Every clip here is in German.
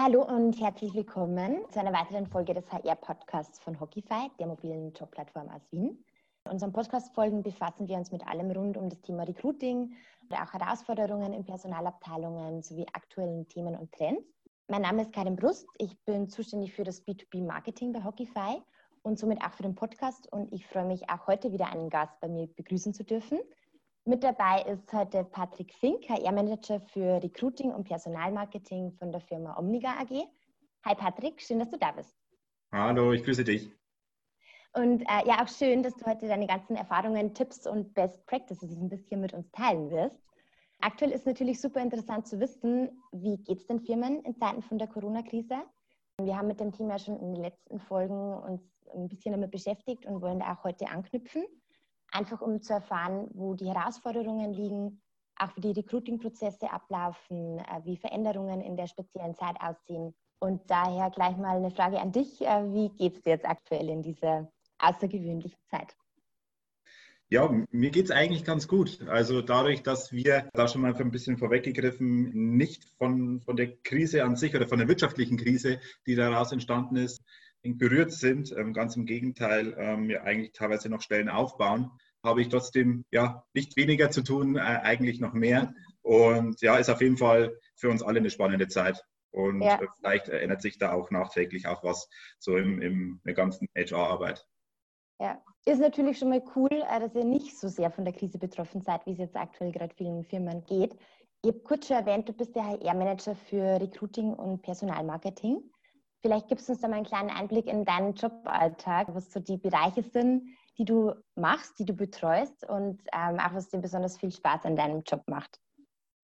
Ja, hallo und herzlich willkommen zu einer weiteren Folge des HR-Podcasts von Hockeyfy, der mobilen Jobplattform aus Wien. In unseren Podcast-Folgen befassen wir uns mit allem rund um das Thema Recruiting oder auch Herausforderungen in Personalabteilungen sowie aktuellen Themen und Trends. Mein Name ist Karin Brust. Ich bin zuständig für das B2B-Marketing bei Hockeyfy und somit auch für den Podcast. Und ich freue mich auch heute wieder einen Gast bei mir begrüßen zu dürfen. Mit dabei ist heute Patrick Fink, HR-Manager für Recruiting und Personalmarketing von der Firma Omniga AG. Hi Patrick, schön, dass du da bist. Hallo, ich grüße dich. Und äh, ja, auch schön, dass du heute deine ganzen Erfahrungen, Tipps und Best Practices ein bisschen mit uns teilen wirst. Aktuell ist natürlich super interessant zu wissen, wie geht es den Firmen in Zeiten von der Corona-Krise? Wir haben mit dem Thema schon in den letzten Folgen uns ein bisschen damit beschäftigt und wollen da auch heute anknüpfen einfach um zu erfahren, wo die Herausforderungen liegen, auch wie die Recruiting-Prozesse ablaufen, äh, wie Veränderungen in der speziellen Zeit aussehen. Und daher gleich mal eine Frage an dich. Äh, wie geht es dir jetzt aktuell in dieser außergewöhnlichen Zeit? Ja, mir geht es eigentlich ganz gut. Also dadurch, dass wir da schon mal ein bisschen vorweggegriffen, nicht von, von der Krise an sich oder von der wirtschaftlichen Krise, die daraus entstanden ist, berührt sind, ähm, ganz im Gegenteil, ähm, ja eigentlich teilweise noch Stellen aufbauen, habe ich trotzdem ja nicht weniger zu tun, äh, eigentlich noch mehr. Und ja, ist auf jeden Fall für uns alle eine spannende Zeit. Und ja. vielleicht ändert sich da auch nachträglich auch was so im, im der ganzen HR-Arbeit. Ja, ist natürlich schon mal cool, äh, dass ihr nicht so sehr von der Krise betroffen seid, wie es jetzt aktuell gerade vielen Firmen geht. Ich habe kurz schon erwähnt, du bist der HR-Manager für Recruiting und Personalmarketing. Vielleicht gibst du uns da mal einen kleinen Einblick in deinen Joballtag, was so die Bereiche sind, die du machst, die du betreust und ähm, auch was dir besonders viel Spaß an deinem Job macht.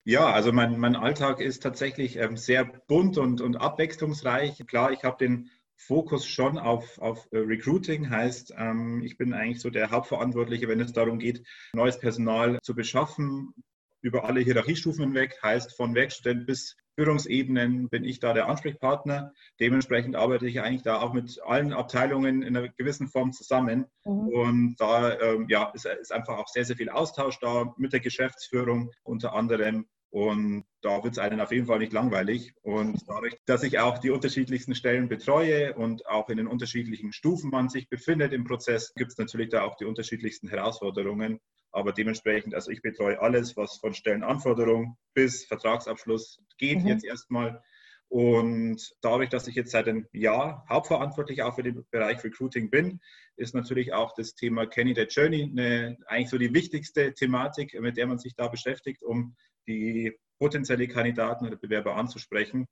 Ja, also mein, mein Alltag ist tatsächlich ähm, sehr bunt und, und abwechslungsreich. Klar, ich habe den Fokus schon auf, auf äh, Recruiting, heißt, ähm, ich bin eigentlich so der Hauptverantwortliche, wenn es darum geht, neues Personal zu beschaffen, über alle Hierarchiestufen hinweg, heißt von Werkstudent bis Führungsebenen bin ich da der Ansprechpartner. Dementsprechend arbeite ich eigentlich da auch mit allen Abteilungen in einer gewissen Form zusammen. Mhm. Und da ähm, ja, ist, ist einfach auch sehr, sehr viel Austausch da mit der Geschäftsführung unter anderem. Und da wird es einen auf jeden Fall nicht langweilig. Und dadurch, dass ich auch die unterschiedlichsten Stellen betreue und auch in den unterschiedlichen Stufen man sich befindet im Prozess, gibt es natürlich da auch die unterschiedlichsten Herausforderungen. Aber dementsprechend, also ich betreue alles, was von Stellenanforderung bis Vertragsabschluss geht mhm. jetzt erstmal. Und dadurch, dass ich jetzt seit einem Jahr hauptverantwortlich auch für den Bereich Recruiting bin, ist natürlich auch das Thema Candidate Journey eine, eigentlich so die wichtigste Thematik, mit der man sich da beschäftigt, um die potenzielle Kandidaten oder Bewerber anzusprechen.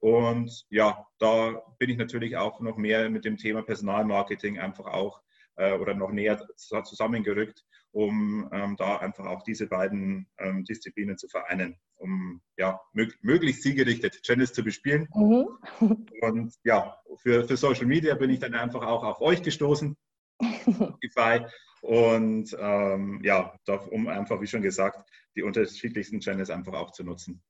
Und ja, da bin ich natürlich auch noch mehr mit dem Thema Personalmarketing einfach auch äh, oder noch näher zusammengerückt, um ähm, da einfach auch diese beiden ähm, Disziplinen zu vereinen, um ja, mög möglichst zielgerichtet Janice zu bespielen. Mhm. Und ja, für, für Social Media bin ich dann einfach auch auf euch gestoßen, Und ähm, ja, um einfach, wie schon gesagt, die unterschiedlichsten Channels einfach auch zu nutzen.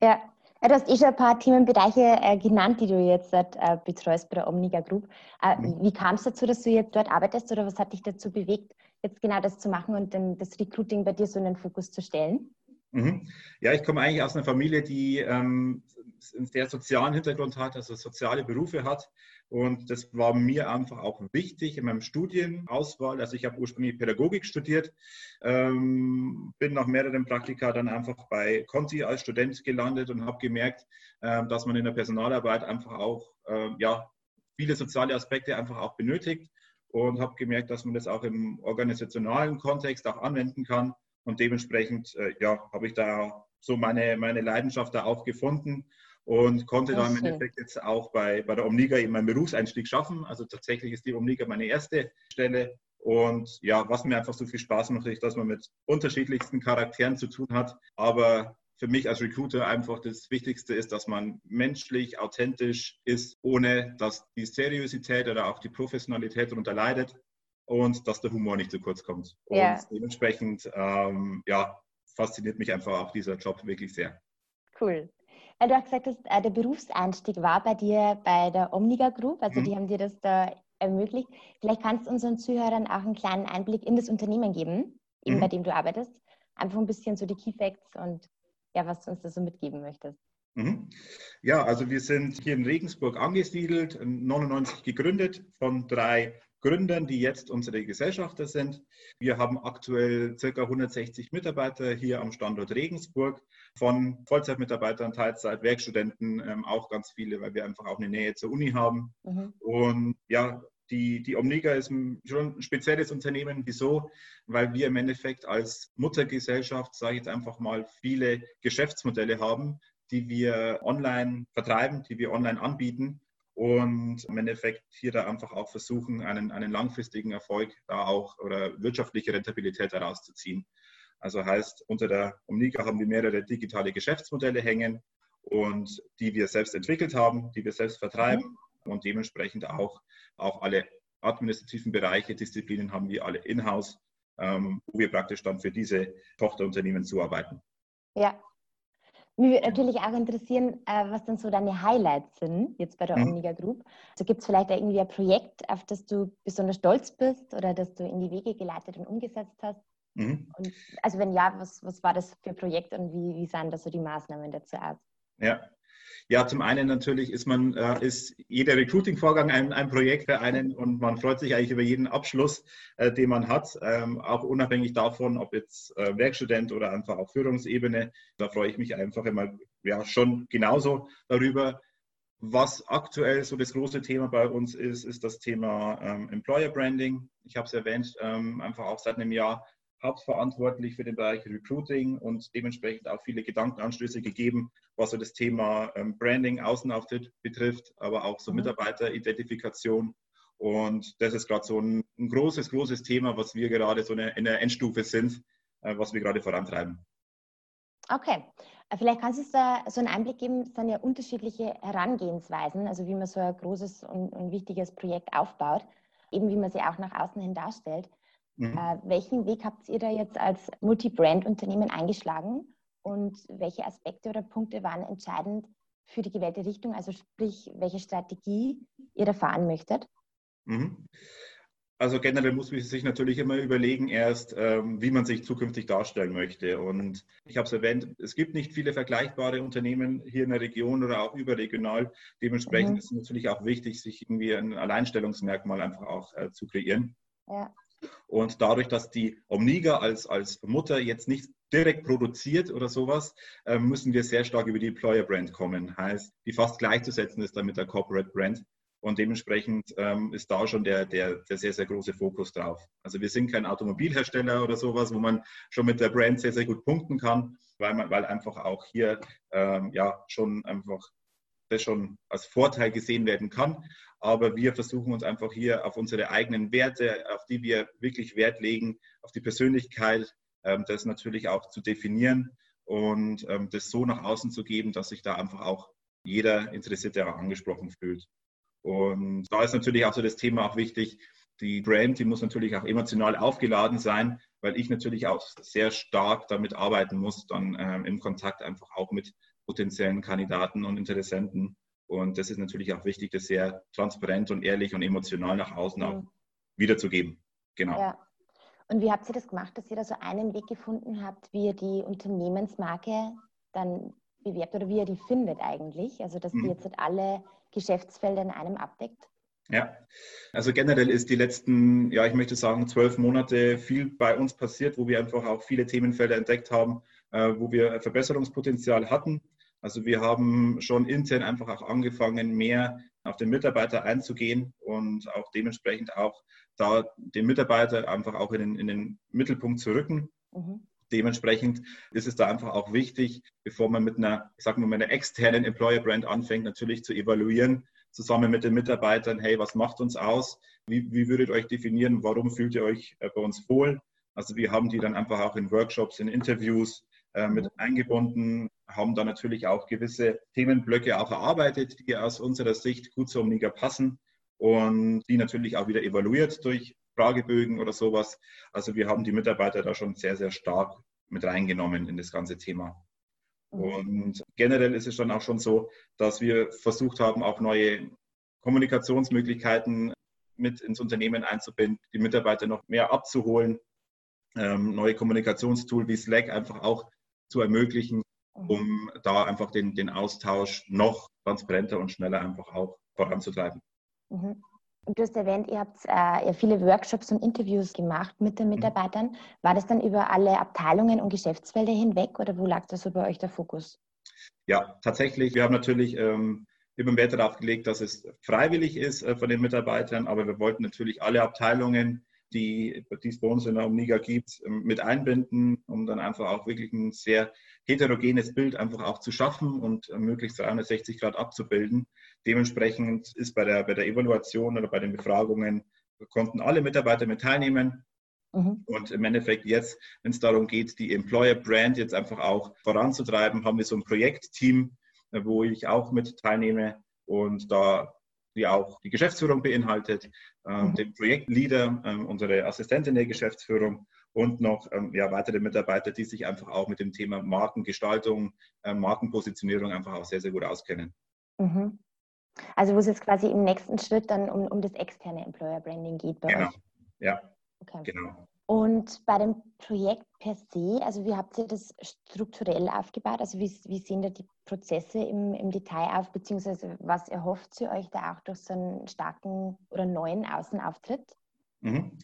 Ja, Du hast eh schon ein paar Themenbereiche äh, genannt, die du jetzt äh, betreust bei der Omniga Group. Äh, mhm. Wie kam es dazu, dass du jetzt dort arbeitest oder was hat dich dazu bewegt, jetzt genau das zu machen und dann das Recruiting bei dir so in den Fokus zu stellen? Mhm. Ja, ich komme eigentlich aus einer Familie, die ähm, sehr sozialen Hintergrund hat, also soziale Berufe hat. Und das war mir einfach auch wichtig in meinem Studienauswahl. Also ich habe ursprünglich Pädagogik studiert, ähm, bin nach mehreren Praktika dann einfach bei Conti als Student gelandet und habe gemerkt, äh, dass man in der Personalarbeit einfach auch äh, ja, viele soziale Aspekte einfach auch benötigt und habe gemerkt, dass man das auch im organisationalen Kontext auch anwenden kann. Und dementsprechend äh, ja, habe ich da so meine, meine Leidenschaft da auch gefunden und konnte da im Endeffekt jetzt auch bei, bei der Omniga eben meinen Berufseinstieg schaffen. Also tatsächlich ist die Omniga meine erste Stelle. Und ja, was mir einfach so viel Spaß macht, ist, dass man mit unterschiedlichsten Charakteren zu tun hat. Aber für mich als Recruiter einfach das Wichtigste ist, dass man menschlich, authentisch ist, ohne dass die Seriosität oder auch die Professionalität darunter leidet und dass der Humor nicht zu kurz kommt. Ja. Und dementsprechend, ähm, ja, fasziniert mich einfach auch dieser Job wirklich sehr. Cool. Du hast gesagt, dass äh, der Berufseinstieg war bei dir bei der Omniga Group, also mhm. die haben dir das da ermöglicht. Vielleicht kannst du unseren Zuhörern auch einen kleinen Einblick in das Unternehmen geben, eben mhm. bei dem du arbeitest. Einfach ein bisschen so die Key Facts und ja, was du uns da so mitgeben möchtest. Mhm. Ja, also wir sind hier in Regensburg angesiedelt, 99 gegründet von drei Gründern, die jetzt unsere Gesellschafter sind. Wir haben aktuell ca. 160 Mitarbeiter hier am Standort Regensburg, von Vollzeitmitarbeitern, Teilzeit, Werkstudenten, ähm, auch ganz viele, weil wir einfach auch eine Nähe zur Uni haben. Mhm. Und ja, die, die Omniga ist schon ein spezielles Unternehmen. Wieso? Weil wir im Endeffekt als Muttergesellschaft, sage ich jetzt einfach mal, viele Geschäftsmodelle haben, die wir online vertreiben, die wir online anbieten und im Endeffekt hier da einfach auch versuchen, einen, einen langfristigen Erfolg da auch oder wirtschaftliche Rentabilität herauszuziehen. Also heißt, unter der Omniga haben wir mehrere digitale Geschäftsmodelle hängen und die wir selbst entwickelt haben, die wir selbst vertreiben. Und dementsprechend auch, auch alle administrativen Bereiche, Disziplinen haben wir alle in-house, ähm, wo wir praktisch dann für diese Tochterunternehmen zuarbeiten. Ja, mich würde natürlich auch interessieren, äh, was dann so deine Highlights sind, jetzt bei der mhm. Group. Also gibt es vielleicht irgendwie ein Projekt, auf das du besonders stolz bist oder das du in die Wege geleitet und umgesetzt hast? Mhm. Und, also wenn ja, was, was war das für ein Projekt und wie, wie sahen da so die Maßnahmen dazu aus? Ja, ja, zum einen natürlich ist man, äh, ist jeder Recruiting-Vorgang ein, ein, Projekt für einen und man freut sich eigentlich über jeden Abschluss, äh, den man hat, ähm, auch unabhängig davon, ob jetzt äh, Werkstudent oder einfach auf Führungsebene. Da freue ich mich einfach immer ja, schon genauso darüber. Was aktuell so das große Thema bei uns ist, ist das Thema ähm, Employer Branding. Ich habe es erwähnt, ähm, einfach auch seit einem Jahr hauptverantwortlich für den Bereich Recruiting und dementsprechend auch viele Gedankenanstöße gegeben, was so das Thema ähm, Branding, Außenauftritt betrifft, aber auch so mhm. Mitarbeiteridentifikation. Und das ist gerade so ein, ein, großes, großes Thema, was wir gerade so in der Endstufe sind, äh, was wir gerade vorantreiben. Okay, äh, vielleicht kannst du da so einen Einblick geben, es sind ja unterschiedliche Herangehensweisen, also wie man so ein großes und, und wichtiges Projekt aufbaut, eben wie man sie auch nach außen hin darstellt. Mhm. Äh, welchen Weg habt ihr da jetzt als Multi-Brand-Unternehmen eingeschlagen und welche Aspekte oder Punkte waren entscheidend für die gewählte Richtung, also sprich, welche Strategie ihr da fahren möchtet? Mhm. Also generell muss man sich natürlich immer überlegen, erst ähm, wie man sich zukünftig darstellen möchte. Und ich habe es erwähnt, es gibt nicht viele vergleichbare Unternehmen hier in der Region oder auch überregional. Dementsprechend mhm. ist es natürlich auch wichtig, sich irgendwie ein Alleinstellungsmerkmal einfach auch äh, zu kreieren. Ja. Und dadurch, dass die Omniga als, als Mutter jetzt nicht direkt produziert oder sowas, äh, müssen wir sehr stark über die Employer Brand kommen. Heißt, die fast gleichzusetzen ist dann mit der Corporate Brand. Und dementsprechend ähm, ist da schon der, der, der sehr, sehr große Fokus drauf. Also wir sind kein Automobilhersteller oder sowas, wo man schon mit der Brand sehr, sehr gut punkten kann, weil, man, weil einfach auch hier ähm, ja schon einfach das schon als Vorteil gesehen werden kann. Aber wir versuchen uns einfach hier auf unsere eigenen Werte, auf die wir wirklich Wert legen, auf die Persönlichkeit, ähm, das natürlich auch zu definieren und ähm, das so nach außen zu geben, dass sich da einfach auch jeder Interessierte angesprochen fühlt. Und da ist natürlich auch so das Thema auch wichtig. Die Brand, die muss natürlich auch emotional aufgeladen sein, weil ich natürlich auch sehr stark damit arbeiten muss, dann ähm, im Kontakt einfach auch mit potenziellen Kandidaten und Interessenten. Und das ist natürlich auch wichtig, das sehr transparent und ehrlich und emotional nach außen auch mhm. wiederzugeben. Genau. Ja. Und wie habt ihr das gemacht, dass ihr da so einen Weg gefunden habt, wie ihr die Unternehmensmarke dann bewerbt oder wie ihr die findet eigentlich? Also, dass mhm. die jetzt alle Geschäftsfelder in einem abdeckt? Ja, also generell ist die letzten, ja, ich möchte sagen, zwölf Monate viel bei uns passiert, wo wir einfach auch viele Themenfelder entdeckt haben, äh, wo wir Verbesserungspotenzial hatten. Also wir haben schon intern einfach auch angefangen, mehr auf den Mitarbeiter einzugehen und auch dementsprechend auch da den Mitarbeiter einfach auch in den, in den Mittelpunkt zu rücken. Mhm. Dementsprechend ist es da einfach auch wichtig, bevor man mit einer, ich sag mal, mit einer externen Employer Brand anfängt, natürlich zu evaluieren, zusammen mit den Mitarbeitern, hey, was macht uns aus? Wie, wie würdet ihr euch definieren? Warum fühlt ihr euch äh, bei uns wohl? Also wir haben die dann einfach auch in Workshops, in Interviews äh, mit eingebunden, haben da natürlich auch gewisse Themenblöcke auch erarbeitet, die aus unserer Sicht gut zur Omniga passen und die natürlich auch wieder evaluiert durch Fragebögen oder sowas. Also wir haben die Mitarbeiter da schon sehr, sehr stark mit reingenommen in das ganze Thema. Mhm. Und generell ist es dann auch schon so, dass wir versucht haben, auch neue Kommunikationsmöglichkeiten mit ins Unternehmen einzubinden, die Mitarbeiter noch mehr abzuholen, ähm, neue Kommunikationstool wie Slack einfach auch zu ermöglichen, mhm. um da einfach den, den Austausch noch transparenter und schneller einfach auch voranzutreiben. Mhm. Du hast erwähnt, ihr habt äh, viele Workshops und Interviews gemacht mit den mhm. Mitarbeitern. War das dann über alle Abteilungen und Geschäftsfelder hinweg oder wo lag da so bei euch der Fokus? Ja, tatsächlich. Wir haben natürlich ähm, immer Wert darauf gelegt, dass es freiwillig ist äh, von den Mitarbeitern, aber wir wollten natürlich alle Abteilungen, die, die es bei uns in der Omniga gibt, ähm, mit einbinden, um dann einfach auch wirklich ein sehr heterogenes Bild einfach auch zu schaffen und äh, möglichst 360 Grad abzubilden. Dementsprechend ist bei der, bei der Evaluation oder bei den Befragungen konnten alle Mitarbeiter mit teilnehmen. Mhm. Und im Endeffekt jetzt, wenn es darum geht, die Employer Brand jetzt einfach auch voranzutreiben, haben wir so ein Projektteam, äh, wo ich auch mit teilnehme und da die auch die Geschäftsführung beinhaltet, äh, mhm. den Projektleader, äh, unsere Assistentin der Geschäftsführung und noch ähm, ja, weitere Mitarbeiter, die sich einfach auch mit dem Thema Markengestaltung, Markenpositionierung einfach auch sehr, sehr gut auskennen. Mhm. Also wo es jetzt quasi im nächsten Schritt dann um, um das externe Employer Branding geht bei genau. euch. Ja, okay. genau. Und bei dem Projekt per se, also wie habt ihr das strukturell aufgebaut? Also wie, wie sehen da die Prozesse im, im Detail auf, beziehungsweise was erhofft ihr euch da auch durch so einen starken oder neuen Außenauftritt? Mhm.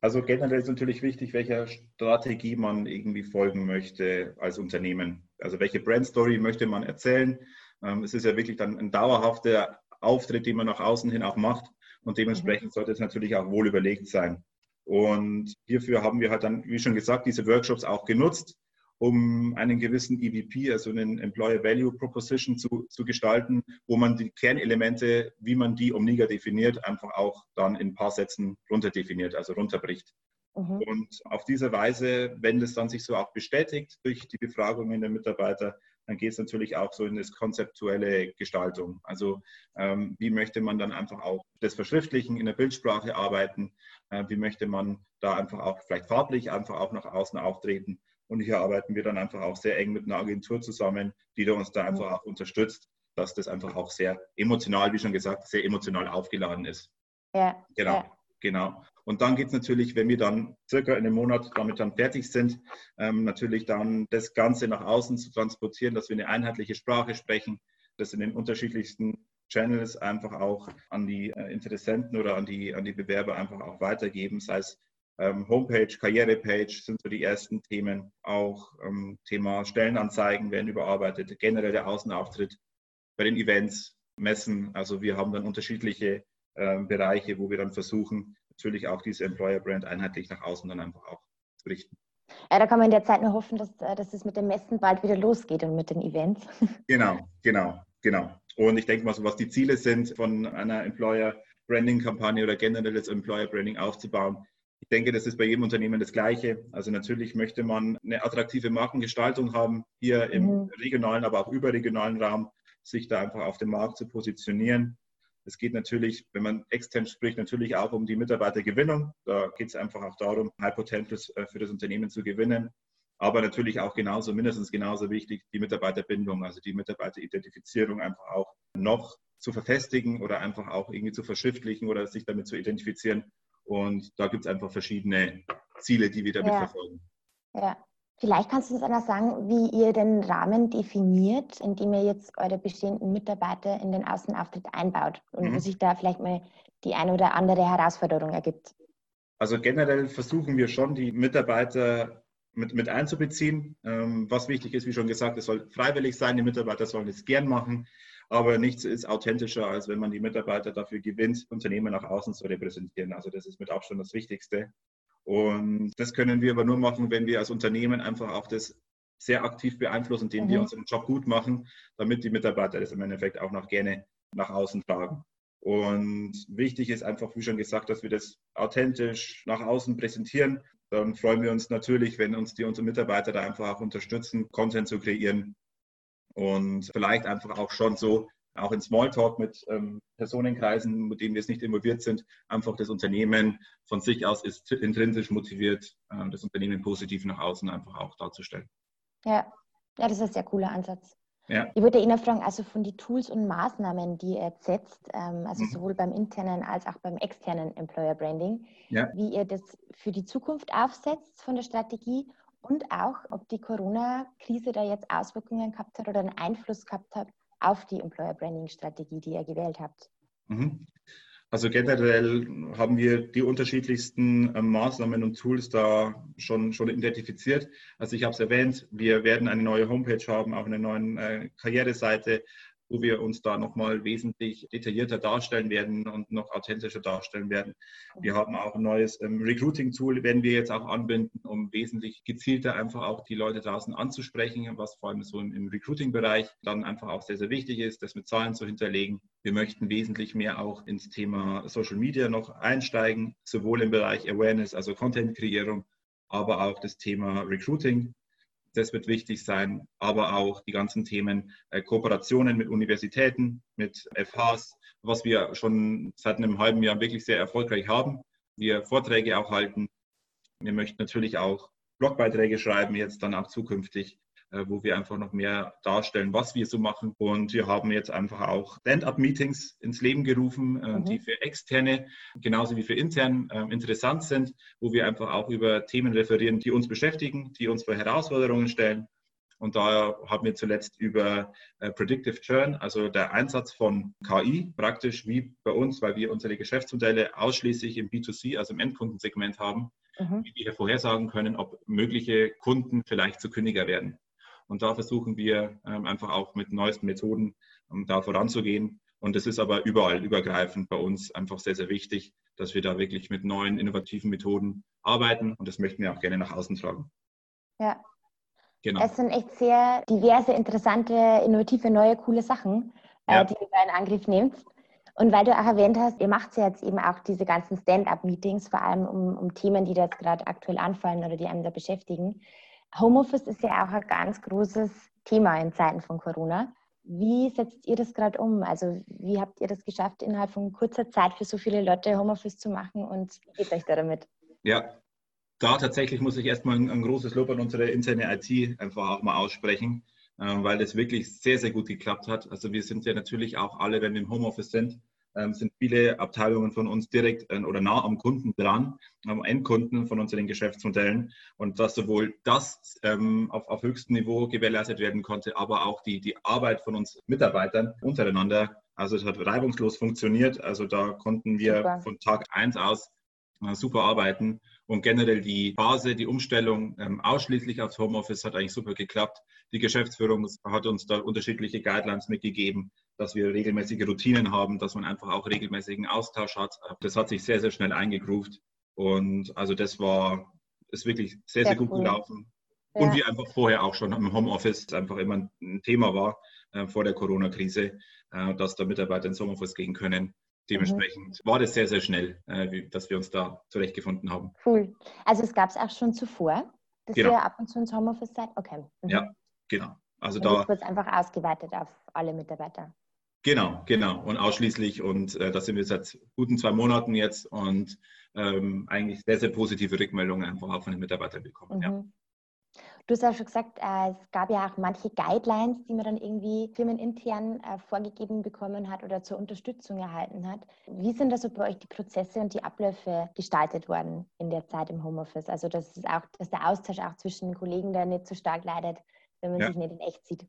Also generell ist natürlich wichtig, welcher Strategie man irgendwie folgen möchte als Unternehmen. Also welche Brandstory möchte man erzählen. Ähm, es ist ja wirklich dann ein dauerhafter Auftritt, den man nach außen hin auch macht. Und dementsprechend mhm. sollte es natürlich auch wohl überlegt sein. Und hierfür haben wir halt dann, wie schon gesagt, diese Workshops auch genutzt, um einen gewissen EVP, also einen Employer Value Proposition zu, zu gestalten, wo man die Kernelemente, wie man die Omniga definiert, einfach auch dann in ein paar Sätzen runterdefiniert, also runterbricht. Mhm. Und auf diese Weise, wenn das dann sich so auch bestätigt durch die Befragungen der Mitarbeiter, dann geht es natürlich auch so in das konzeptuelle Gestaltung. Also ähm, wie möchte man dann einfach auch das Verschriftlichen in der Bildsprache arbeiten? Äh, wie möchte man da einfach auch vielleicht farblich einfach auch nach außen auftreten? Und hier arbeiten wir dann einfach auch sehr eng mit einer Agentur zusammen, die uns da einfach auch unterstützt, dass das einfach auch sehr emotional, wie schon gesagt, sehr emotional aufgeladen ist. Ja. Genau. Ja. Genau. Und dann geht es natürlich, wenn wir dann circa in einem Monat damit dann fertig sind, ähm, natürlich dann das Ganze nach außen zu transportieren, dass wir eine einheitliche Sprache sprechen, das in den unterschiedlichsten Channels einfach auch an die äh, Interessenten oder an die, an die Bewerber einfach auch weitergeben, sei es ähm, Homepage, Karrierepage sind so die ersten Themen. Auch ähm, Thema Stellenanzeigen werden überarbeitet, generell der Außenauftritt bei den Events, Messen. Also wir haben dann unterschiedliche äh, Bereiche, wo wir dann versuchen, natürlich auch diese Employer Brand einheitlich nach außen dann einfach auch zu richten. Ja, da kann man in der Zeit nur hoffen, dass, äh, dass es mit dem Messen bald wieder losgeht und mit den Events. Genau, genau, genau. Und ich denke mal, so was die Ziele sind, von einer Employer Branding Kampagne oder generell das Employer Branding aufzubauen. Ich denke, das ist bei jedem Unternehmen das Gleiche. Also natürlich möchte man eine attraktive Markengestaltung haben, hier im mhm. regionalen, aber auch überregionalen Raum, sich da einfach auf dem Markt zu positionieren. Es geht natürlich, wenn man extern spricht, natürlich auch um die Mitarbeitergewinnung. Da geht es einfach auch darum, High Potentials äh, für das Unternehmen zu gewinnen. Aber natürlich auch genauso, mindestens genauso wichtig, die Mitarbeiterbindung, also die Mitarbeteridentifizierung einfach auch noch zu verfestigen oder einfach auch irgendwie zu verschriftlichen oder sich damit zu identifizieren. Und da gibt es einfach verschiedene Ziele, die wir damit ja. verfolgen. Ja, Vielleicht kannst du uns einmal sagen, wie ihr den Rahmen definiert, in dem ihr jetzt eure bestehenden Mitarbeiter in den Außenauftritt einbaut und mhm. wo sich da vielleicht mal die eine oder andere Herausforderung ergibt. Also generell versuchen wir schon, die Mitarbeiter mit, mit einzubeziehen. Ähm, was wichtig ist, wie schon gesagt, es soll freiwillig sein, die Mitarbeiter sollen es gern machen, aber nichts ist authentischer, als wenn man die Mitarbeiter dafür gewinnt, Unternehmen nach außen zu repräsentieren. Also das ist mit Abstand das Wichtigste. Und das können wir aber nur machen, wenn wir als Unternehmen einfach auch das sehr aktiv beeinflussen, indem mhm. wir unseren Job gut machen, damit die Mitarbeiter das im Endeffekt auch noch gerne nach außen tragen. Und wichtig ist einfach, wie schon gesagt, dass wir das authentisch nach außen präsentieren. Dann freuen wir uns natürlich, wenn uns die unsere Mitarbeiter da einfach auch unterstützen, Content zu kreieren und vielleicht einfach auch schon so auch in Smalltalk mit ähm, Personenkreisen, mit denen wir jetzt nicht involviert sind, einfach das Unternehmen von sich aus ist intrinsisch motiviert, äh, das Unternehmen positiv nach außen einfach auch darzustellen. Ja, ja das ist ein sehr cooler Ansatz. Ja. Ich würde Ihnen fragen, also von den Tools und Maßnahmen, die ihr setzt, ähm, also mhm. sowohl beim internen als auch beim externen Employer Branding, ja. wie ihr das für die Zukunft aufsetzt von der Strategie und auch, ob die Corona-Krise da jetzt Auswirkungen gehabt hat oder einen Einfluss gehabt hat auf die Employer Branding Strategie, die ihr gewählt habt. Mhm. Also generell haben wir die unterschiedlichsten äh, Maßnahmen und Tools da schon, schon identifiziert. Also ich habe es erwähnt, wir werden eine neue Homepage haben, auch eine neue äh, Karriereseite, wo wir uns da nochmal wesentlich detaillierter darstellen werden und noch authentischer darstellen werden. Wir haben auch ein neues ähm, Recruiting-Tool, werden wir jetzt auch anbinden, um wesentlich gezielter einfach auch die Leute draußen anzusprechen, was vor allem so im, im Recruiting-Bereich dann einfach auch sehr, sehr wichtig ist, das mit Zahlen zu hinterlegen. Wir möchten wesentlich mehr auch ins Thema Social Media noch einsteigen, sowohl im Bereich Awareness, also Content-Kreierung, aber auch das Thema Recruiting das wird wichtig sein, aber auch die ganzen Themen äh, Kooperationen mit Universitäten, mit FHs, was wir schon seit einem halben Jahr wirklich sehr erfolgreich haben. Wir Vorträge auch halten. Wir möchten natürlich auch Blogbeiträge schreiben, jetzt dann auch zukünftig wo wir einfach noch mehr darstellen, was wir so machen. Und wir haben jetzt einfach auch Stand-up-Meetings ins Leben gerufen, äh, mhm. die für externe genauso wie für intern ähm, interessant sind, wo wir einfach auch über Themen referieren, die uns beschäftigen, die uns vor Herausforderungen stellen. Und da haben wir zuletzt über äh, Predictive Churn, also der Einsatz von KI, praktisch wie bei uns, weil wir unsere Geschäftsmodelle ausschließlich im B2C, also im Endkundensegment haben, mhm. wie wir vorhersagen können, ob mögliche Kunden vielleicht zu Kündiger werden. Und da versuchen wir ähm, einfach auch mit neuesten Methoden ähm, da voranzugehen. Und es ist aber überall übergreifend bei uns einfach sehr, sehr wichtig, dass wir da wirklich mit neuen, innovativen Methoden arbeiten. Und das möchten wir auch gerne nach außen tragen. Ja. Genau. Es sind echt sehr diverse, interessante, innovative, neue, coole Sachen, äh, ja. die ihr da in Angriff nehmt. Und weil du auch erwähnt hast, ihr macht ja jetzt eben auch diese ganzen Stand-up-Meetings, vor allem um, um Themen, die da jetzt gerade aktuell anfallen oder die einem da beschäftigen. Homeoffice ist ja auch ein ganz großes Thema in Zeiten von Corona. Wie setzt ihr das gerade um? Also wie habt ihr das geschafft, innerhalb von kurzer Zeit für so viele Leute Homeoffice zu machen und wie geht euch da damit? Ja, da tatsächlich muss ich erstmal ein, großes Lob an unsere interne IT einfach auch mal aussprechen, äh, weil das wirklich sehr, sehr gut geklappt hat. Also wir sind ja natürlich auch alle, wenn wir im Homeoffice sind, sind viele Abteilungen von uns direkt äh, oder nah am Kunden dran, am Endkunden von unseren Geschäftsmodellen und dass sowohl das ähm, auf, auf höchstem Niveau gewährleistet werden konnte, aber auch die, die Arbeit von uns Mitarbeitern untereinander. Also es hat reibungslos funktioniert. Also da konnten wir super. von Tag 1 aus äh, super arbeiten. Und generell die Phase, die Umstellung ähm, ausschließlich aufs Homeoffice hat eigentlich super geklappt. Die Geschäftsführung hat uns da unterschiedliche Guidelines mitgegeben, dass wir regelmäßige Routinen haben, dass man einfach auch regelmäßigen Austausch hat. Das hat sich sehr, sehr schnell eingegruft. Und also das war, ist wirklich sehr, sehr, sehr gut cool. gelaufen. Ja. Und wie einfach vorher auch schon im Homeoffice einfach immer ein Thema war äh, vor der Corona-Krise, äh, dass da Mitarbeiter ins Homeoffice gehen können. Dementsprechend mhm. war das sehr, sehr schnell, äh, wie, dass wir uns da zurechtgefunden haben. Cool. Also es gab es auch schon zuvor, dass genau. ihr ab und zu ins Homeoffice seid? Okay. Mhm. Ja, genau. Also und da wird es einfach ausgeweitet auf alle Mitarbeiter. Genau, genau. Und ausschließlich, und äh, das sind wir seit guten zwei Monaten jetzt und ähm, eigentlich sehr, sehr positive Rückmeldungen einfach auch von den Mitarbeitern bekommen. Mhm. Ja. Du hast ja schon gesagt, äh, es gab ja auch manche Guidelines, die man dann irgendwie firmenintern äh, vorgegeben bekommen hat oder zur Unterstützung erhalten hat. Wie sind da so bei euch die Prozesse und die Abläufe gestaltet worden in der Zeit im Homeoffice? Also dass, auch, dass der Austausch auch zwischen den Kollegen da nicht so stark leidet, wenn man ja. sich nicht in echt sieht.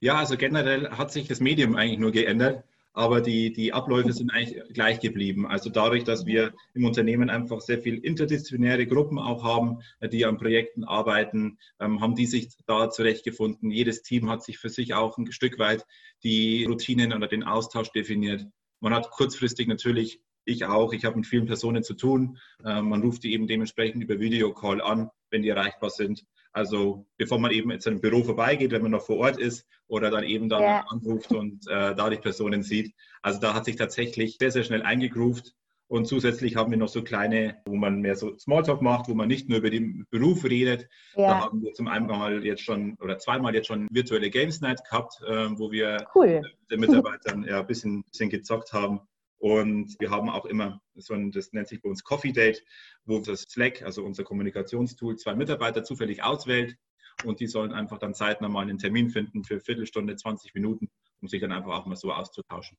Ja, also generell hat sich das Medium eigentlich nur geändert aber die, die Abläufe sind eigentlich gleich geblieben. Also dadurch, dass wir im Unternehmen einfach sehr viel interdisziplinäre Gruppen auch haben, die an Projekten arbeiten, ähm, haben die sich da zurechtgefunden. Jedes Team hat sich für sich auch ein Stück weit die Routinen oder den Austausch definiert. Man hat kurzfristig natürlich ich auch. Ich habe mit vielen Personen zu tun. Ähm, man ruft die eben dementsprechend über Videocall an, wenn die erreichbar sind. Also bevor man eben jetzt im Büro vorbeigeht, wenn man noch vor Ort ist oder dann eben dann ja. anruft und äh, da die Personen sieht. Also da hat sich tatsächlich sehr, sehr schnell eingegroovt. Und zusätzlich haben wir noch so kleine, wo man mehr so Smalltalk macht, wo man nicht nur über den Beruf redet. Ja. Da haben wir zum einen mal jetzt schon oder zweimal jetzt schon virtuelle Games Night gehabt, äh, wo wir cool. den Mitarbeitern ja ein bisschen, bisschen gezockt haben. Und wir haben auch immer so ein, das nennt sich bei uns Coffee Date, wo das Slack, also unser Kommunikationstool, zwei Mitarbeiter zufällig auswählt und die sollen einfach dann zeitnah mal einen Termin finden für Viertelstunde, 20 Minuten, um sich dann einfach auch mal so auszutauschen.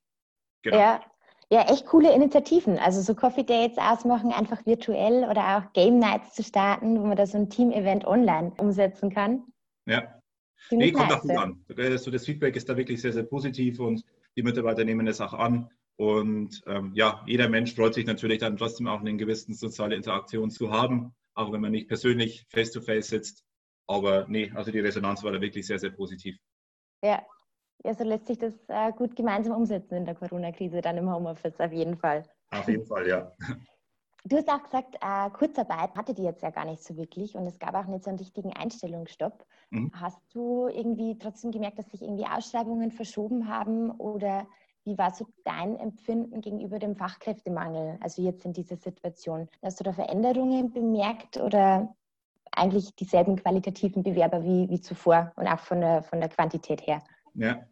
Genau. Ja. Ja, echt coole Initiativen. Also so Coffee Dates ausmachen, einfach virtuell oder auch Game Nights zu starten, wo man da so ein Team-Event online umsetzen kann. Ja. Nee, kommt auch gut an. Also das Feedback ist da wirklich sehr, sehr positiv und die Mitarbeiter nehmen es auch an. Und ähm, ja, jeder Mensch freut sich natürlich dann trotzdem auch eine gewisse soziale Interaktion zu haben, auch wenn man nicht persönlich face-to-face -face sitzt. Aber nee, also die Resonanz war da wirklich sehr, sehr positiv. Ja, so lässt sich das äh, gut gemeinsam umsetzen in der Corona-Krise, dann im Homeoffice auf jeden Fall. Auf jeden Fall, ja. Du hast auch gesagt, äh, Kurzarbeit hatte die jetzt ja gar nicht so wirklich und es gab auch nicht so einen richtigen Einstellungsstopp. Mhm. Hast du irgendwie trotzdem gemerkt, dass sich irgendwie Ausschreibungen verschoben haben oder wie war so dein Empfinden gegenüber dem Fachkräftemangel, also jetzt in dieser Situation? Hast du da Veränderungen bemerkt oder eigentlich dieselben qualitativen Bewerber wie, wie zuvor und auch von der, von der Quantität her? Ja.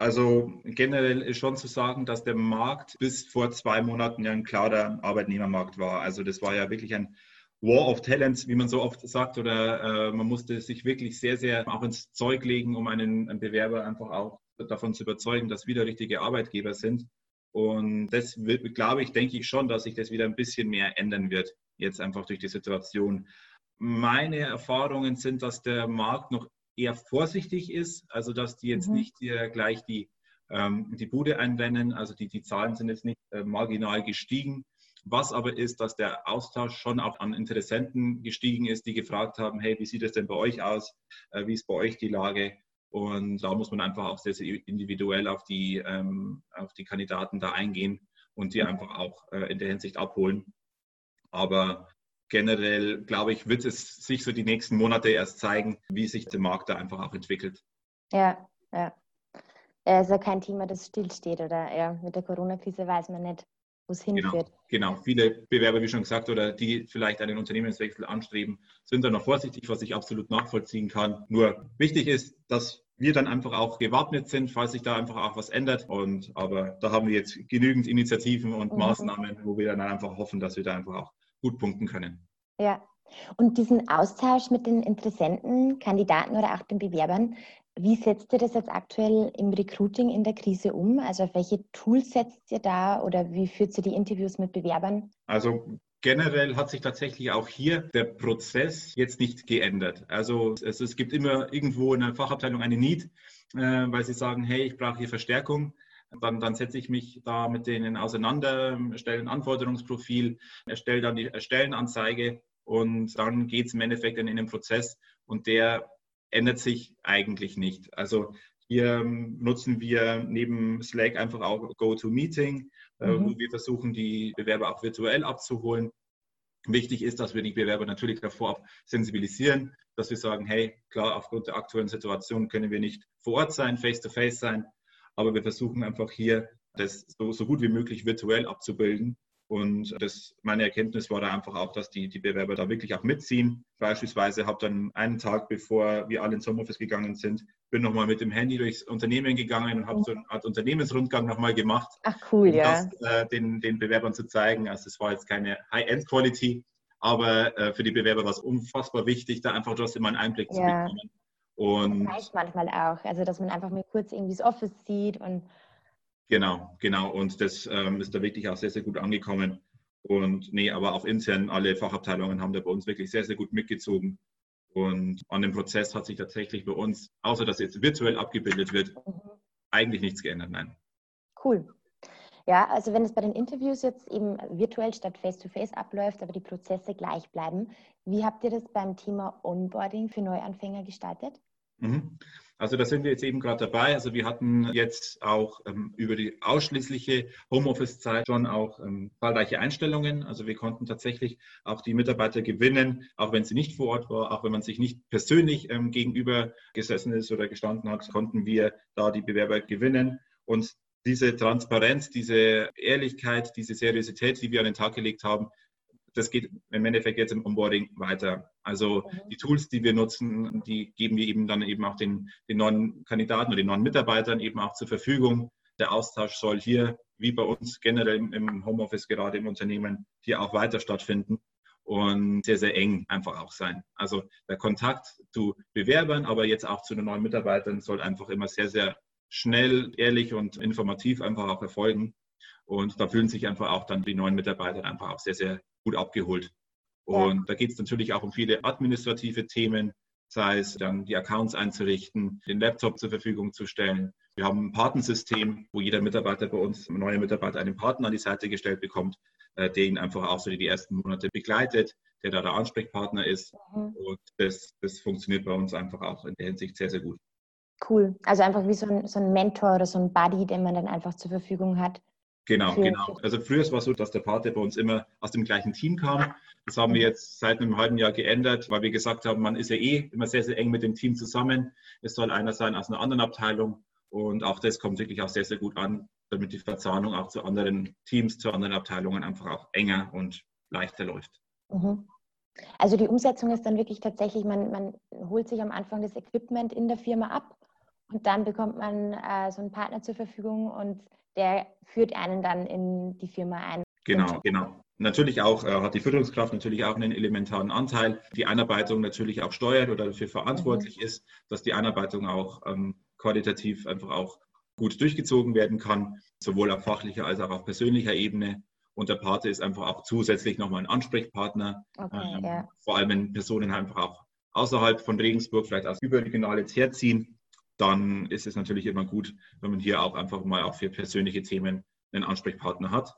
Also generell ist schon zu sagen, dass der Markt bis vor zwei Monaten ja ein klarer Arbeitnehmermarkt war. Also das war ja wirklich ein War of Talents, wie man so oft sagt, oder äh, man musste sich wirklich sehr, sehr auch ins Zeug legen, um einen, einen Bewerber einfach auch davon zu überzeugen, dass wir der richtige Arbeitgeber sind. Und das glaube ich, denke ich schon, dass sich das wieder ein bisschen mehr ändern wird, jetzt einfach durch die Situation. Meine Erfahrungen sind, dass der Markt noch eher vorsichtig ist, also dass die jetzt mhm. nicht gleich die, ähm, die Bude einrennen, also die, die Zahlen sind jetzt nicht äh, marginal gestiegen. Was aber ist, dass der Austausch schon auch an Interessenten gestiegen ist, die gefragt haben, hey, wie sieht es denn bei euch aus? Äh, wie ist bei euch die Lage? Und da muss man einfach auch sehr, sehr individuell auf die, ähm, auf die Kandidaten da eingehen und die einfach auch äh, in der Hinsicht abholen. Aber generell, glaube ich, wird es sich so die nächsten Monate erst zeigen, wie sich der Markt da einfach auch entwickelt. Ja, ja. Also kein Thema, das stillsteht oder ja, mit der Corona-Krise weiß man nicht, wo es genau, hinführt. Genau, viele Bewerber, wie schon gesagt, oder die vielleicht einen Unternehmenswechsel anstreben, sind da noch vorsichtig, was ich absolut nachvollziehen kann. Nur wichtig ist, dass wir dann einfach auch gewappnet sind, falls sich da einfach auch was ändert. Und aber da haben wir jetzt genügend Initiativen und mhm. Maßnahmen, wo wir dann einfach hoffen, dass wir da einfach auch gut punkten können. Ja, und diesen Austausch mit den Interessenten, Kandidaten oder auch den Bewerbern, wie setzt ihr das jetzt aktuell im Recruiting in der Krise um? Also auf welche Tools setzt ihr da oder wie führt ihr die Interviews mit Bewerbern? Also generell hat sich tatsächlich auch hier der Prozess jetzt nicht geändert. Also es, es gibt immer irgendwo in der Fachabteilung eine Need, äh, weil sie sagen, hey, ich brauche hier Verstärkung. Dann, dann setze ich mich da mit denen auseinander, erstelle ein Anforderungsprofil, erstelle dann die Stellenanzeige und dann geht es im Endeffekt in den Prozess und der ändert sich eigentlich nicht. Also hier ähm, nutzen wir neben Slack einfach auch GoToMeeting, äh, mhm. wo wir versuchen, die Bewerber auch virtuell abzuholen. Wichtig ist, dass wir die Bewerber natürlich davor sensibilisieren, dass wir sagen, hey, klar, aufgrund der aktuellen Situation können wir nicht vor Ort sein, face-to-face -face sein, aber wir versuchen einfach hier, das so, so gut wie möglich virtuell abzubilden. Und das, meine Erkenntnis war da einfach auch, dass die, die Bewerber da wirklich auch mitziehen. Beispielsweise habe dann einen Tag, bevor wir alle ins Homeoffice gegangen sind, bin nochmal mit dem Handy durchs Unternehmen gegangen und habe so eine Art Unternehmensrundgang nochmal gemacht. Ach cool, um ja. Das, äh, den, den Bewerbern zu zeigen. Also es war jetzt keine High-End-Quality, aber äh, für die Bewerber war es unfassbar wichtig, da einfach trotzdem mal einen Einblick ja. zu bekommen. Und das reicht manchmal auch, also dass man einfach mal kurz irgendwie das Office sieht und Genau, genau. Und das ähm, ist da wirklich auch sehr, sehr gut angekommen. Und nee, aber auch intern alle Fachabteilungen haben da bei uns wirklich sehr, sehr gut mitgezogen. Und an dem Prozess hat sich tatsächlich bei uns, außer dass jetzt virtuell abgebildet wird, mhm. eigentlich nichts geändert. Nein. Cool. Ja, also wenn es bei den Interviews jetzt eben virtuell statt face-to-face -face abläuft, aber die Prozesse gleich bleiben, wie habt ihr das beim Thema Onboarding für Neuanfänger gestaltet? Mhm. Also da sind wir jetzt eben gerade dabei. Also wir hatten jetzt auch ähm, über die ausschließliche Homeoffice-Zeit schon auch ähm, zahlreiche Einstellungen. Also wir konnten tatsächlich auch die Mitarbeiter gewinnen, auch wenn sie nicht vor Ort war, auch wenn man sich nicht persönlich ähm, gegenüber gesessen ist oder gestanden hat, konnten wir da die Bewerber gewinnen. Und diese Transparenz, diese Ehrlichkeit, diese Seriosität, die wir an den Tag gelegt haben, das geht im Endeffekt jetzt im Onboarding weiter. Also mhm. die Tools, die wir nutzen, die geben wir eben dann eben auch den, den neuen Kandidaten oder den neuen Mitarbeitern eben auch zur Verfügung. Der Austausch soll hier, wie bei uns generell im Homeoffice gerade im Unternehmen, hier auch weiter stattfinden und sehr, sehr eng einfach auch sein. Also der Kontakt zu Bewerbern, aber jetzt auch zu den neuen Mitarbeitern soll einfach immer sehr, sehr schnell, ehrlich und informativ einfach auch erfolgen. Und da fühlen sich einfach auch dann die neuen Mitarbeiter einfach auch sehr, sehr gut abgeholt. Und ja. da geht es natürlich auch um viele administrative Themen, sei es dann die Accounts einzurichten, den Laptop zur Verfügung zu stellen. Wir haben ein Partensystem, wo jeder Mitarbeiter bei uns, ein neuer Mitarbeiter, einen Partner an die Seite gestellt bekommt, äh, der ihn einfach auch so die ersten Monate begleitet, der da der Ansprechpartner ist. Mhm. Und das, das funktioniert bei uns einfach auch in der Hinsicht sehr, sehr gut. Cool. Also einfach wie so ein, so ein Mentor oder so ein Buddy, den man dann einfach zur Verfügung hat, Genau, für, genau. Also früher war es so, dass der Pate bei uns immer aus dem gleichen Team kam. Das haben wir jetzt seit einem halben Jahr geändert, weil wir gesagt haben, man ist ja eh immer sehr, sehr eng mit dem Team zusammen. Es soll einer sein aus einer anderen Abteilung. Und auch das kommt wirklich auch sehr, sehr gut an, damit die Verzahnung auch zu anderen Teams, zu anderen Abteilungen einfach auch enger und leichter läuft. Mhm. Also die Umsetzung ist dann wirklich tatsächlich, man, man holt sich am Anfang das Equipment in der Firma ab und dann bekommt man äh, so einen Partner zur Verfügung und der führt einen dann in die Firma ein. Genau, genau. Natürlich auch äh, hat die Führungskraft natürlich auch einen elementaren Anteil, die Einarbeitung natürlich auch steuert oder dafür verantwortlich mhm. ist, dass die Einarbeitung auch ähm, qualitativ einfach auch gut durchgezogen werden kann, sowohl auf fachlicher als auch auf persönlicher Ebene. Und der Pate ist einfach auch zusätzlich nochmal ein Ansprechpartner, okay, ähm, ja. vor allem wenn Personen einfach auch außerhalb von Regensburg vielleicht aus überregional jetzt herziehen, dann ist es natürlich immer gut, wenn man hier auch einfach mal auch für persönliche Themen einen Ansprechpartner hat.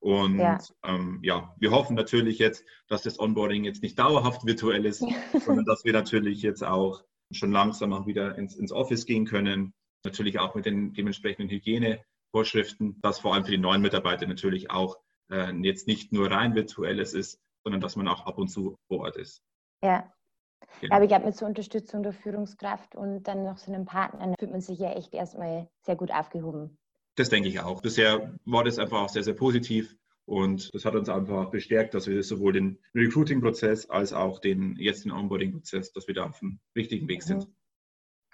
Und ja. Ähm, ja, wir hoffen natürlich jetzt, dass das Onboarding jetzt nicht dauerhaft virtuell ist, sondern dass wir natürlich jetzt auch schon langsam auch wieder ins, ins Office gehen können. Natürlich auch mit den dementsprechenden Hygienevorschriften, dass vor allem für die neuen Mitarbeiter natürlich auch äh, jetzt nicht nur rein virtuelles ist, sondern dass man auch ab und zu vor Ort ist. Ja, Genau. Aber ich glaube, mit so Unterstützung der Führungskraft und dann noch so einem Partner fühlt man sich ja echt erstmal sehr gut aufgehoben. Das denke ich auch. Bisher war das einfach auch sehr, sehr positiv und das hat uns einfach bestärkt, dass wir sowohl den Recruiting-Prozess als auch den jetzt den Onboarding-Prozess, dass wir da auf dem richtigen Weg sind.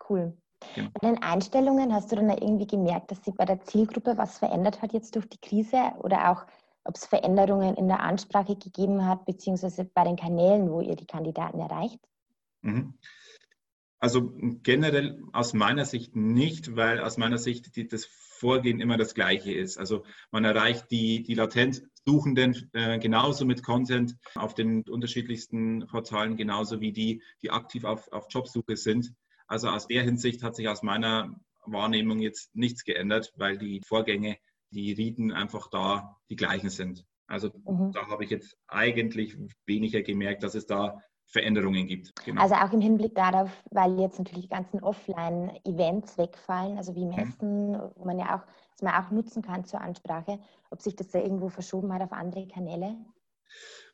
Cool. Genau. Bei den Einstellungen hast du dann irgendwie gemerkt, dass sich bei der Zielgruppe was verändert hat jetzt durch die Krise oder auch ob es Veränderungen in der Ansprache gegeben hat, beziehungsweise bei den Kanälen, wo ihr die Kandidaten erreicht? Mhm. Also generell aus meiner Sicht nicht, weil aus meiner Sicht die, das Vorgehen immer das gleiche ist. Also man erreicht die, die Latenzsuchenden äh, genauso mit Content auf den unterschiedlichsten Portalen, genauso wie die, die aktiv auf, auf Jobsuche sind. Also aus der Hinsicht hat sich aus meiner Wahrnehmung jetzt nichts geändert, weil die Vorgänge, die Riten einfach da die gleichen sind. Also mhm. da habe ich jetzt eigentlich weniger gemerkt, dass es da Veränderungen gibt. Genau. Also auch im Hinblick darauf, weil jetzt natürlich die ganzen Offline-Events wegfallen, also wie mhm. Messen, mhm. wo man ja auch, das man auch nutzen kann zur Ansprache, ob sich das da irgendwo verschoben hat auf andere Kanäle?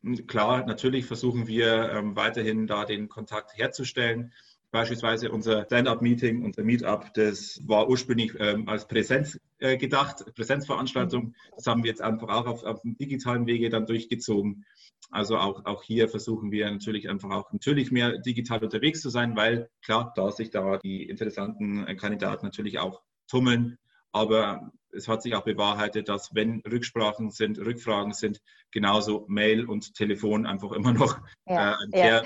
Hm, klar, natürlich versuchen wir ähm, weiterhin da den Kontakt herzustellen. Beispielsweise unser Stand-up-Meeting, unser Meetup, das war ursprünglich ähm, als Präsenz äh, gedacht, Präsenzveranstaltung. Das haben wir jetzt einfach auch auf, auf dem digitalen Wege dann durchgezogen. Also auch, auch hier versuchen wir natürlich einfach auch natürlich mehr digital unterwegs zu sein, weil klar, da sich da die interessanten äh, Kandidaten natürlich auch tummeln. Aber es hat sich auch bewahrheitet, dass wenn Rücksprachen sind, Rückfragen sind, genauso Mail und Telefon einfach immer noch ja, äh, ein ja. sehr,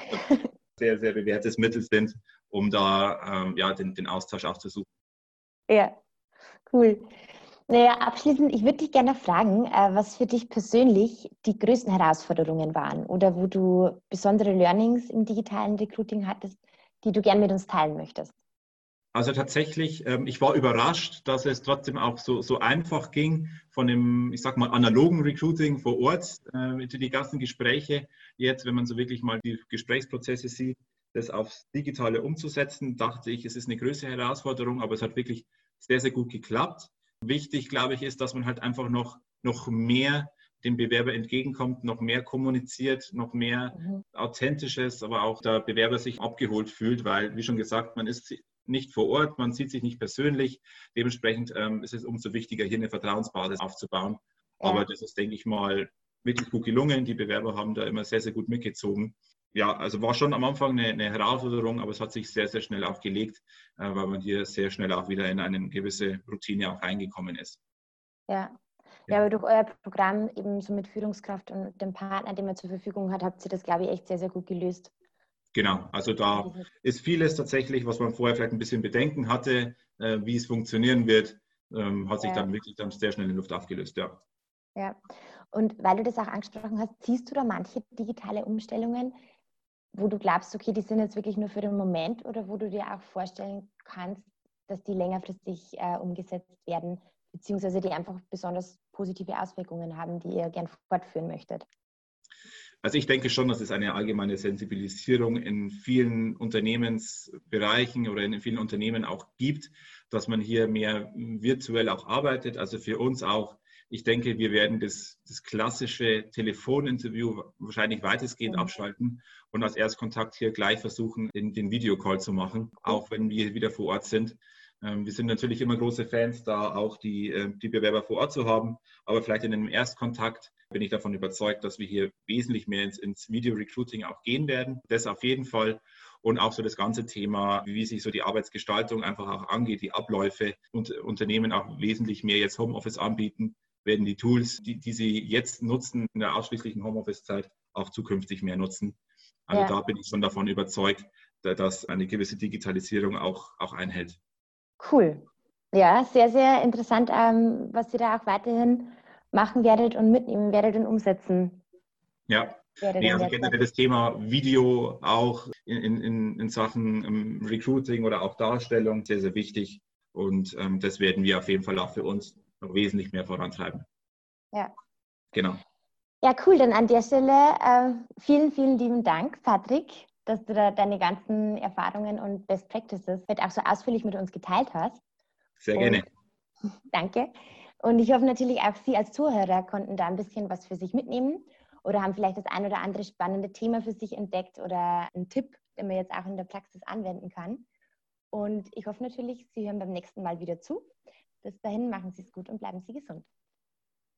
sehr, sehr bewährtes Mittel sind, um da ähm, ja, den, den Austausch auch zu suchen. Ja, cool. Naja, abschließend, ich würde dich gerne fragen, äh, was für dich persönlich die größten Herausforderungen waren oder wo du besondere Learnings im digitalen Recruiting hattest, die du gerne mit uns teilen möchtest. Also tatsächlich, ähm, ich war überrascht, dass es trotzdem auch so, so einfach ging von dem, ich sag mal, analogen Recruiting vor Ort, äh, die ganzen Gespräche jetzt, wenn man so wirklich mal die Gesprächsprozesse sieht, das aufs Digitale umzusetzen, dachte ich, es ist eine größere Herausforderung, aber es hat wirklich sehr, sehr gut geklappt. Wichtig, glaube ich, ist, dass man halt einfach noch, noch mehr dem Bewerber entgegenkommt, noch mehr kommuniziert, noch mehr mhm. authentisches, aber auch der Bewerber sich abgeholt fühlt, weil, wie schon gesagt, man ist nicht vor Ort, man sieht sich nicht persönlich. Dementsprechend ähm, ist es umso wichtiger, hier eine Vertrauensbasis aufzubauen. Ja. Aber das ist, denke ich mal, wirklich gut gelungen. Die Bewerber haben da immer sehr, sehr gut mitgezogen ja, also war schon am Anfang eine, eine, Herausforderung, aber es hat sich sehr, sehr schnell auch gelegt, äh, weil man hier sehr schnell auch wieder in eine gewisse Routine auch reingekommen ist. Ja. Ja, aber durch euer Programm eben so mit Führungskraft und dem Partner, den man zur Verfügung hat, habt ihr das, glaube ich, echt sehr, sehr gut gelöst. Genau, also da ist vieles tatsächlich, was man vorher vielleicht ein bisschen Bedenken hatte, äh, wie es funktionieren wird, ähm, hat sich ja. dann wirklich dann sehr schnell in Luft aufgelöst, ja. Ja, und weil du das auch angesprochen hast, siehst du da manche digitale Umstellungen, wo du glaubst, okay, die sind jetzt wirklich nur für den Moment oder wo du dir auch vorstellen kannst, dass die längerfristig äh, umgesetzt werden, beziehungsweise die einfach besonders positive Auswirkungen haben, die ihr gern fortführen möchtet? Also ich denke schon, dass es eine allgemeine Sensibilisierung in vielen Unternehmensbereichen oder in vielen Unternehmen auch gibt, dass man hier mehr virtuell auch arbeitet. Also für uns auch ich denke, wir werden das, das klassische Telefoninterview wahrscheinlich weitestgehend mhm. abschalten und als Erstkontakt hier gleich versuchen, den, den Videocall zu machen, auch wenn wir wieder vor Ort sind. Ähm, wir sind natürlich immer große Fans, da auch die, äh, die Bewerber vor Ort zu haben. Aber vielleicht in einem Erstkontakt bin ich davon überzeugt, dass wir hier wesentlich mehr ins, ins Video-Recruiting auch gehen werden. Das auf jeden Fall. Und auch so das ganze Thema, wie sich so die Arbeitsgestaltung einfach auch angeht, die Abläufe und Unternehmen auch wesentlich mehr jetzt Homeoffice anbieten werden die Tools, die, die sie jetzt nutzen in der ausschließlichen Homeoffice-Zeit, auch zukünftig mehr nutzen. Also ja. da bin ich schon davon überzeugt, dass eine gewisse Digitalisierung auch, auch einhält. Cool. Ja, sehr, sehr interessant, ähm, was ihr da auch weiterhin machen werdet und mitnehmen werdet und umsetzen. Ja, Nee, also generell das Thema Video auch in, in, in Sachen ähm, Recruiting oder auch Darstellung sehr, sehr wichtig. Und ähm, das werden wir auf jeden Fall auch für uns noch wesentlich mehr vorantreiben. Ja. Genau. Ja, cool. Dann an der Stelle äh, vielen, vielen lieben Dank, Patrick, dass du da deine ganzen Erfahrungen und Best Practices heute auch so ausführlich mit uns geteilt hast. Sehr gerne. Und, danke. Und ich hoffe natürlich auch Sie als Zuhörer konnten da ein bisschen was für sich mitnehmen oder haben vielleicht das ein oder andere spannende Thema für sich entdeckt oder einen Tipp, den man jetzt auch in der Praxis anwenden kann. Und ich hoffe natürlich, Sie hören beim nächsten Mal wieder zu. Bis dahin machen Sie es gut und bleiben Sie gesund.